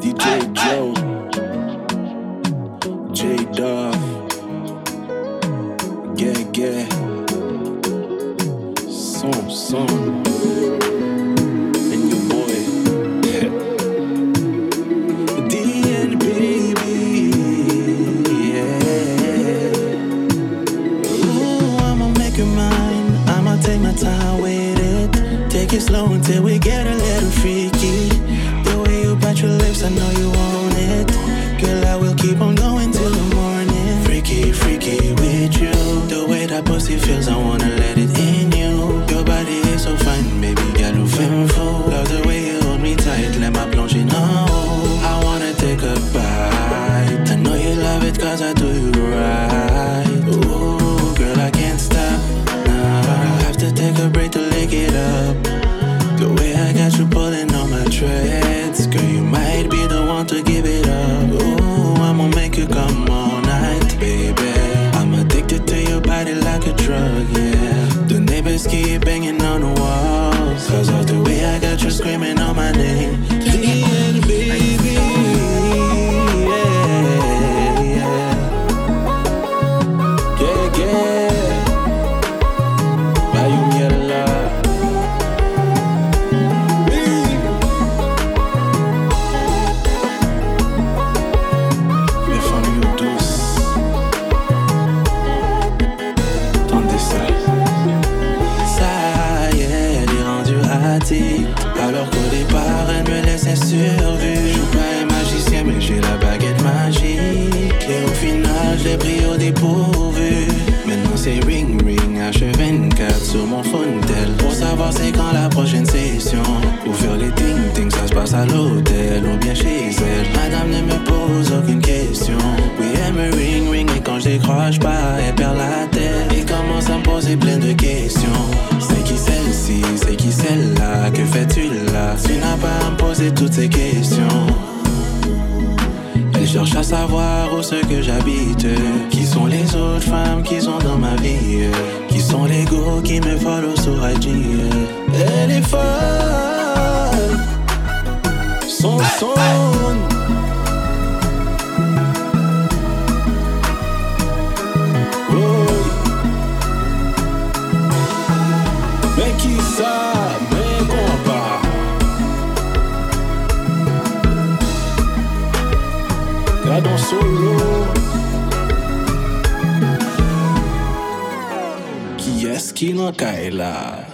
DJ Joe, J Dove, yeah, yeah, son, son, and your boy, DN baby, yeah. Ooh, I'ma make you mine. I'ma take my time with it. Take it slow until we get a little freaky. Your lips, I know you want it. Girl, I will keep on going till the morning. Freaky, freaky with you. The way that pussy feels, I wanna let it in you. Your body is so fine, baby, girl, you full. Love the way you hold me tight, let my plonger now. I wanna take a bite. I know you love it cause I do you right. Ooh, girl, I can't stop. Nah, I have to take a break to lick it up. The way I got you pulling on my threads. Screaming savoir où ce que j'habite. Qui sont les autres femmes qui sont dans ma vie. Qui sont les go qui me follow sur IG. Elle est folle. Son son. no cae la...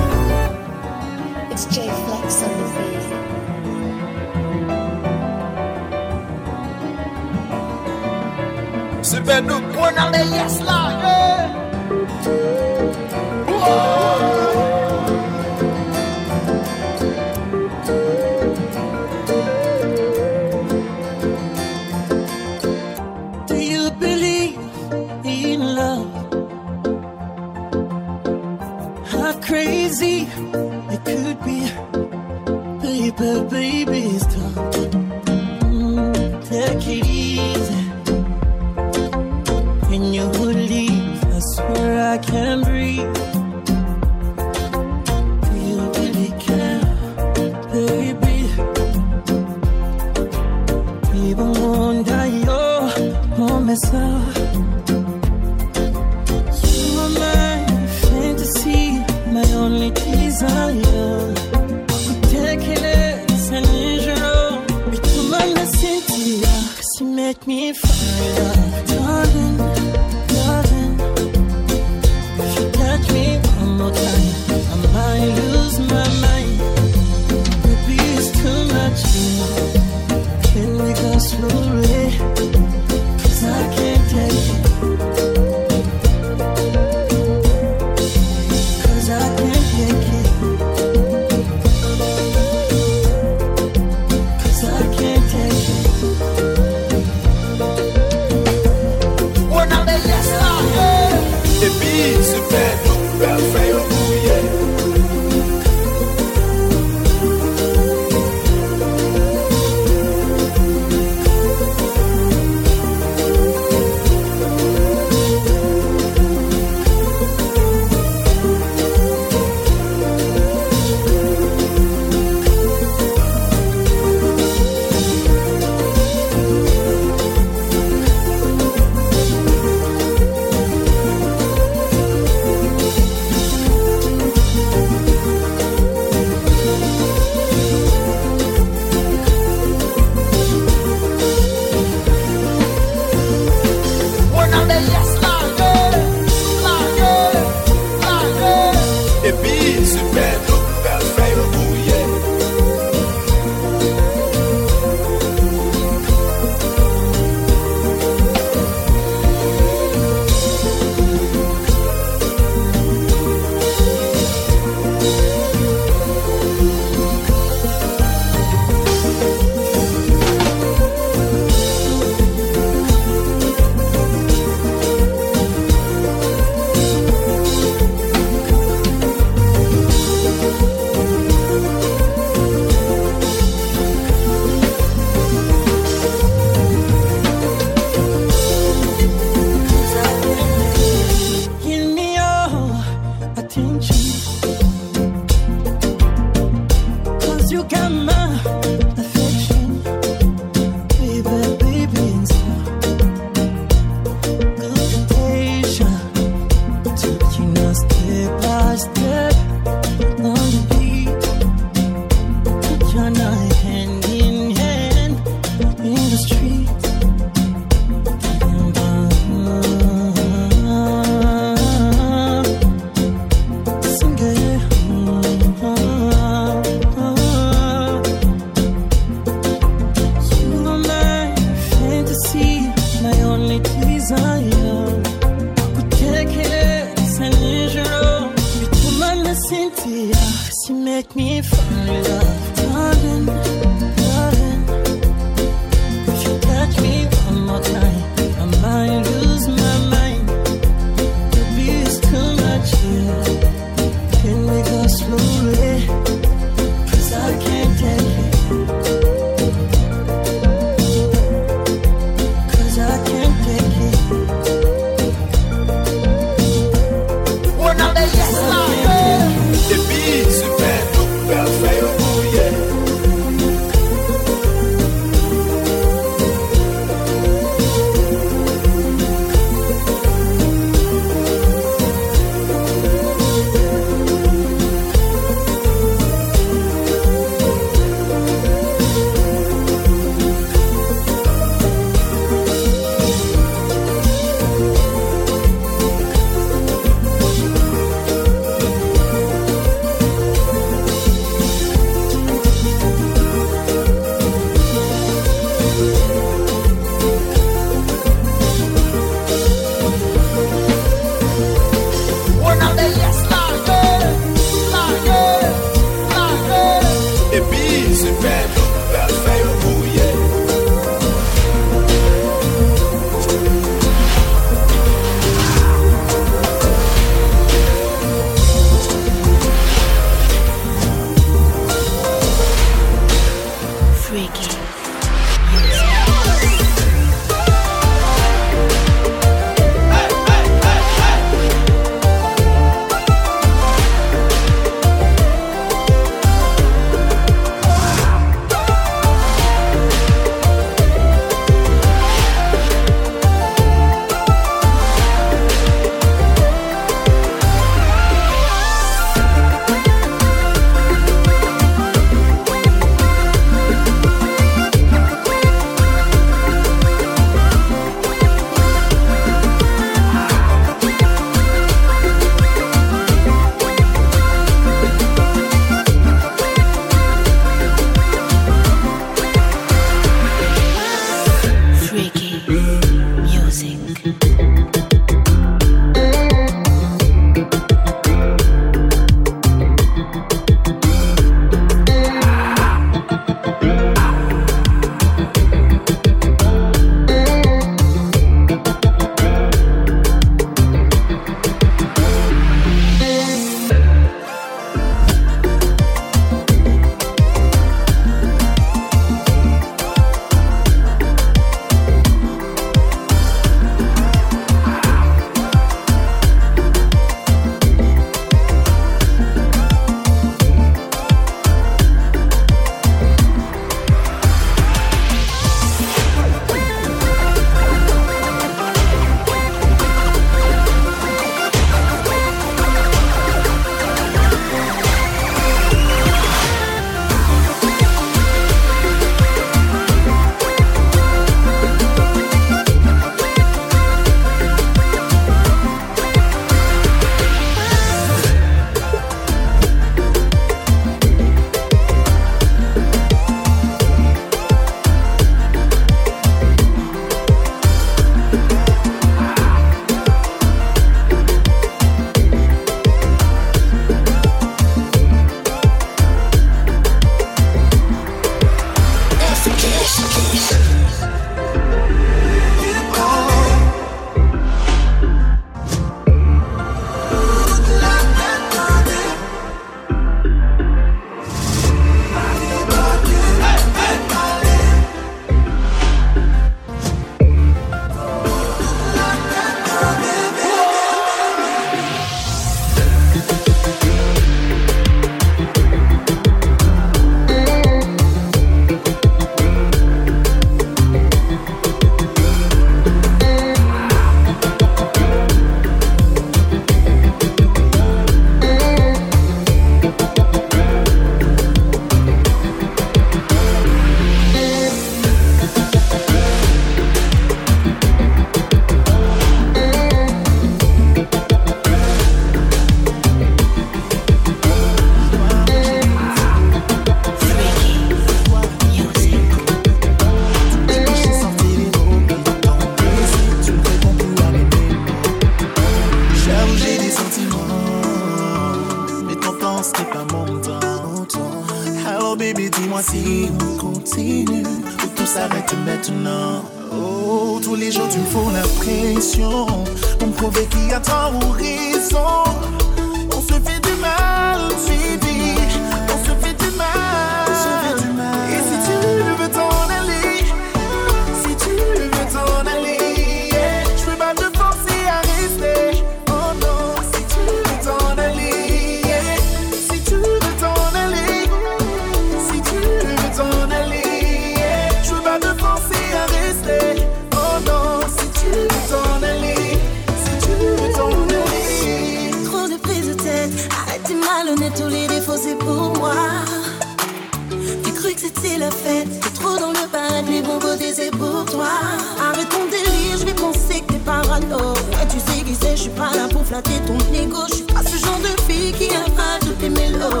me low.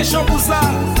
deixam gozar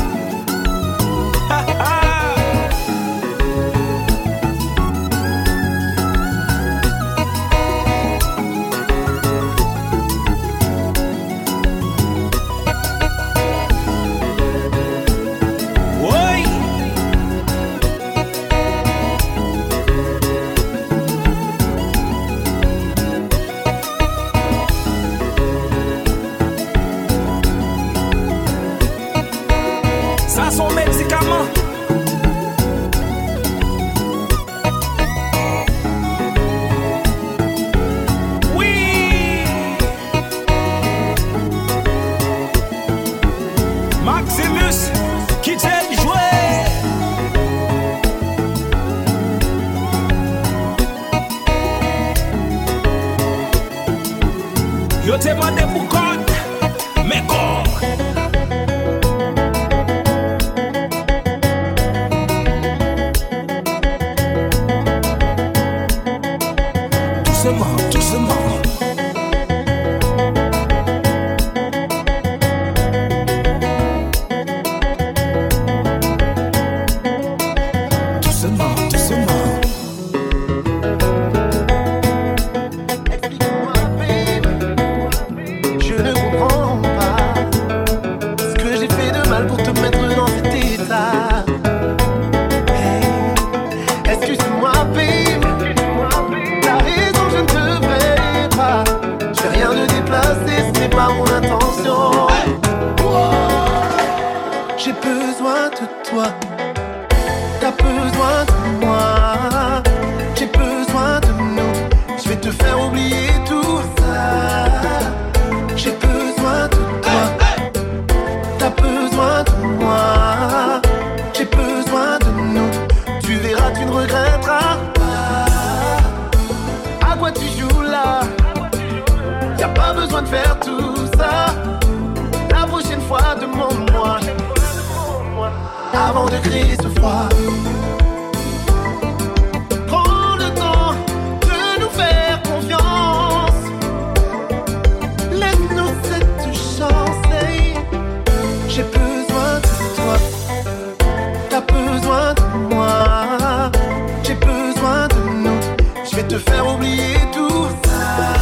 vais te faire oublier tout ça.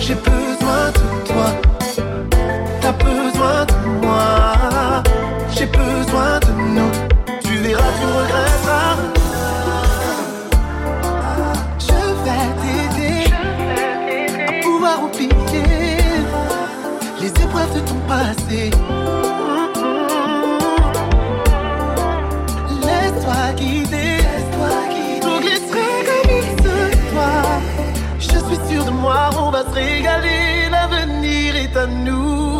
J'ai besoin de toi, t'as besoin de moi. J'ai besoin de nous, tu verras, tu regretteras. Je vais t'aider à pouvoir oublier les épreuves de ton passé. va se régaler, l'avenir est à nous.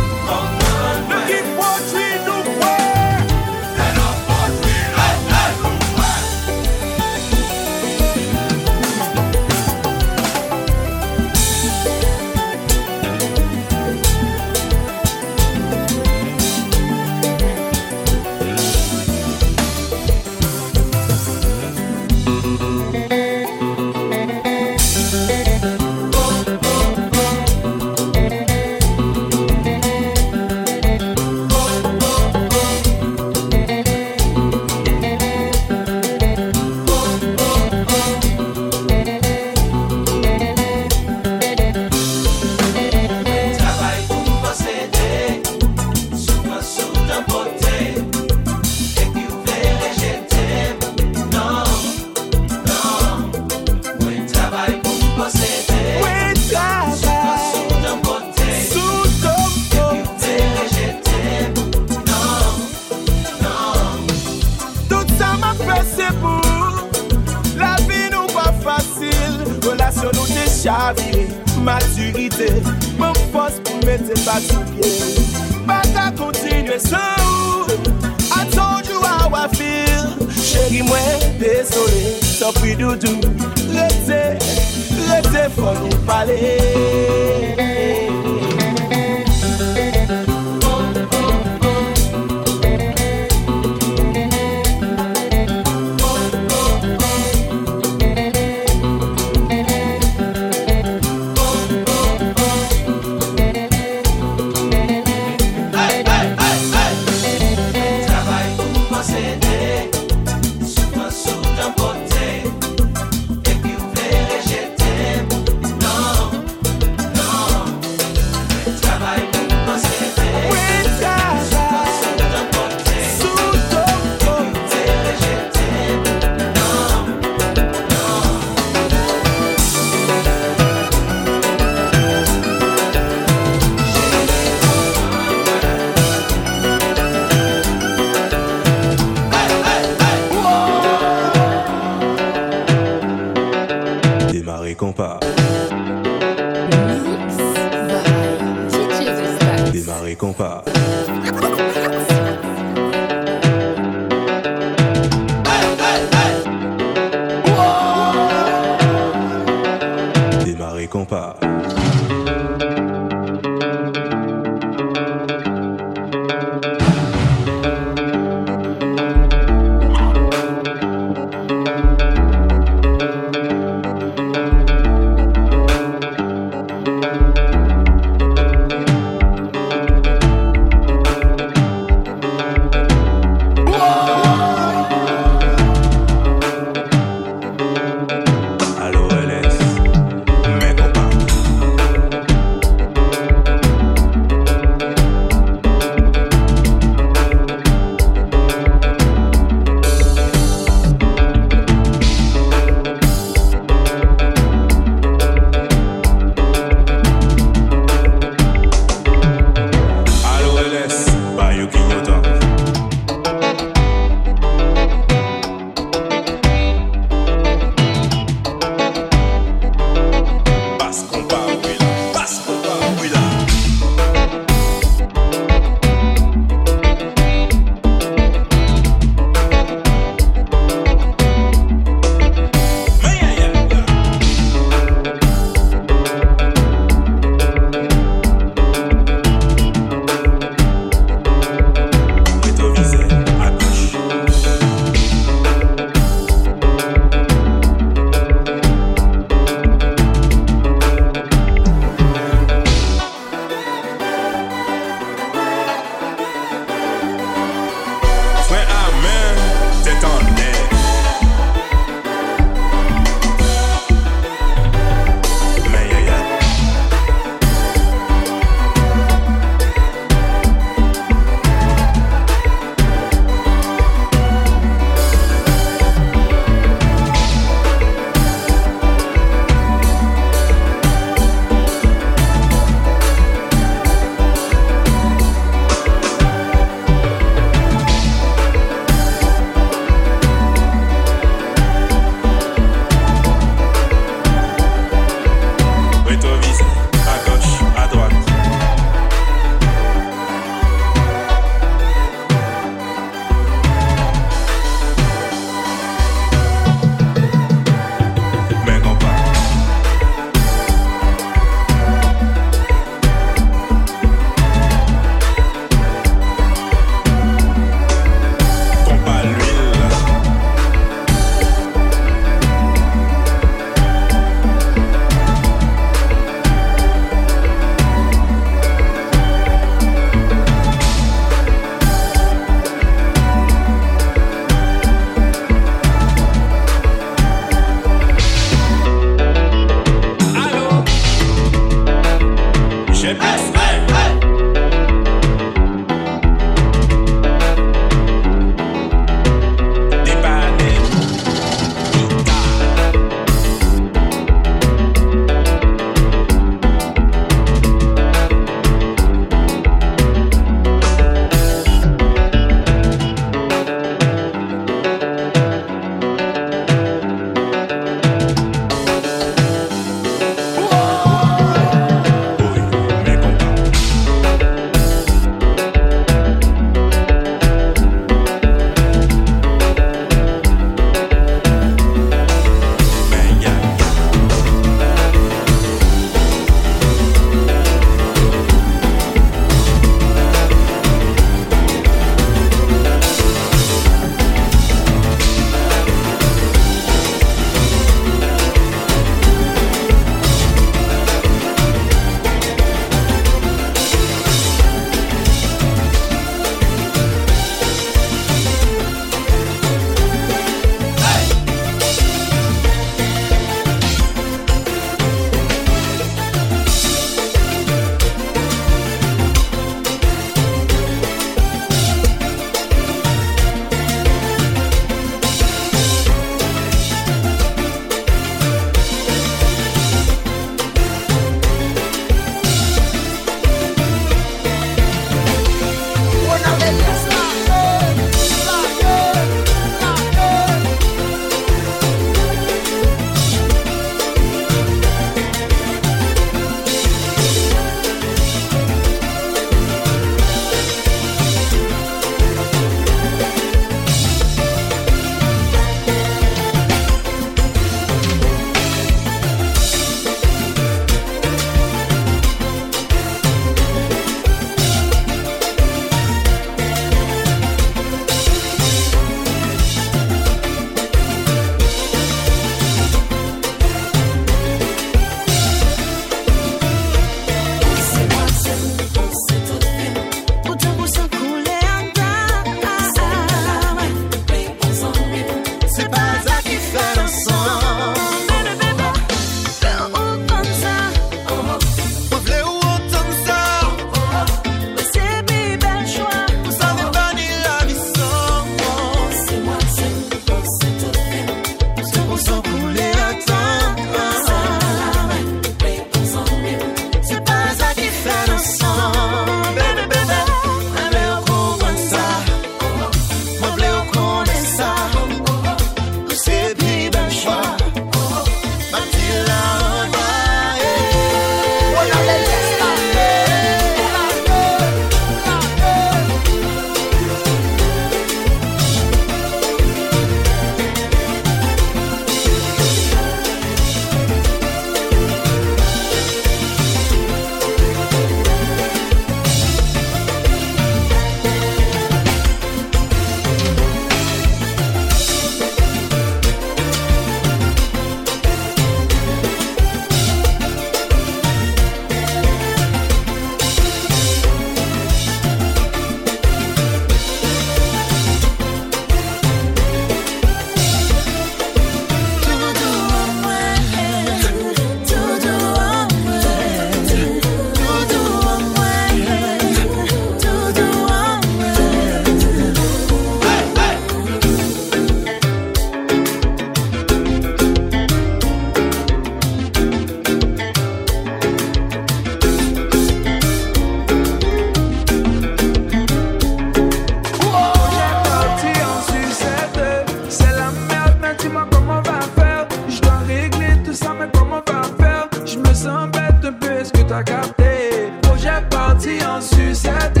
Capté. Projet parti en sucette.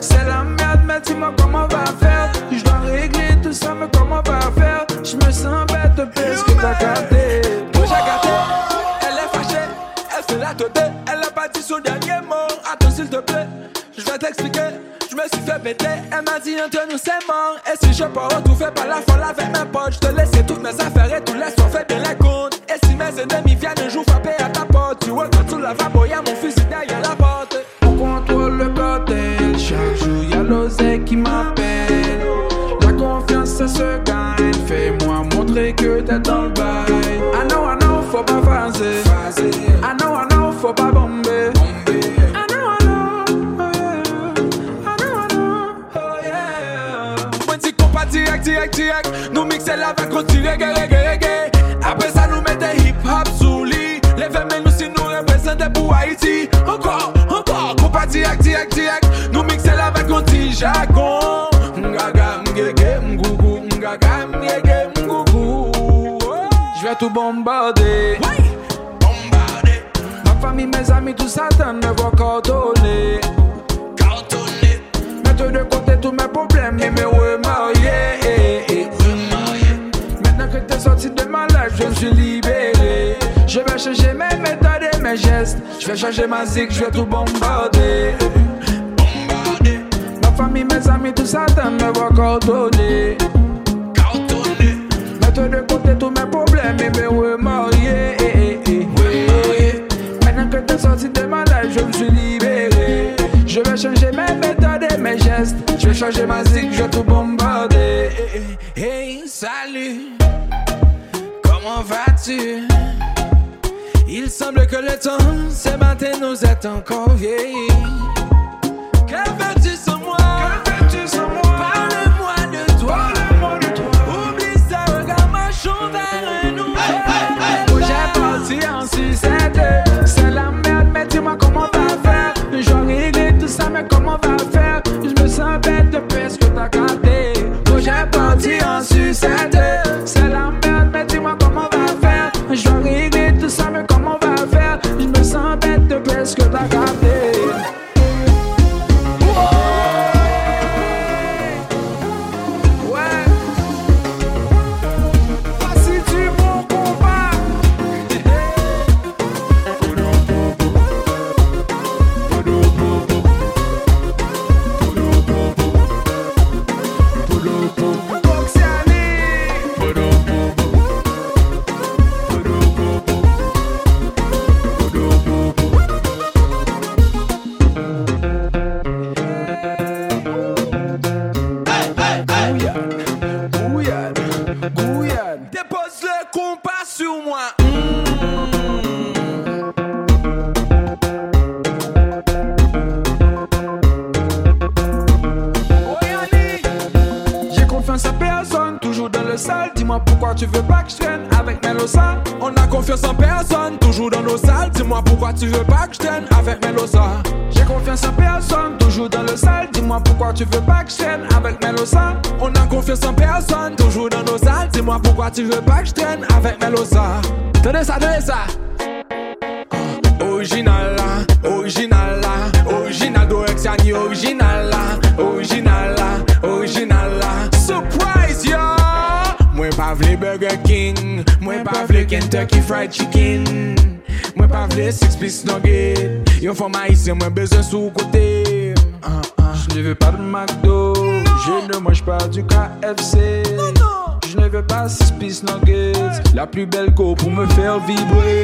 C'est la merde, mais dis-moi comment on va faire. Je dois régler tout ça, mais comment on va faire? Je me sens bête parce que t'as capté. Projet gâté, elle est fâchée, elle fait la tête, elle a pas dit son dernier mot. Attends s'il te plaît, je vais t'expliquer. Je me suis fait péter, elle m'a dit entre nous c'est mort. Et si je peux retrouver par la folle avec mes potes, je te laisse toutes direk, direk Nou mikse la vek konti reggae, reggae, reggae. Apre sa nou mette hip hop sou li. Le femen nou si nou represente pou Haiti. Ankor, ankor, kompa direk, direk, direk Nou mikse la vek konti jakon Mgaga, mgege, mgougou, mgaga, mgege, mgougou Jve tou bombarde Bombarde Ma fami, mes ami, tout satan me vwa kordone Je vais changer ma zik, je vais tout bombarder. Ma famille, mes amis, tout ça, t'en me coordonner. cartonner Mettre de côté tous mes problèmes et me remarier. Maintenant que t'es sorti de ma life, je me suis libéré. Je vais changer mes méthodes et mes gestes. Je vais changer ma zik, je vais tout bombarder. Hey, salut, comment vas-tu? Il semble que le temps, ce matin, nous est encore vieilli. Que veux-tu sans moi? Parle-moi de toi. Oublie ça, regarde, marchons vers un nouveau. Projet parti en sucette. C'est la merde, mais dis-moi comment on va faire. Régler tout ça, mais comment on va faire? Je me sens bête parce que t'as. Ah, ah. Je ne veux pas de McDo, je ne mange pas du KFC. Je ne veux pas 6 piece nuggets, la plus belle go pour me faire vibrer.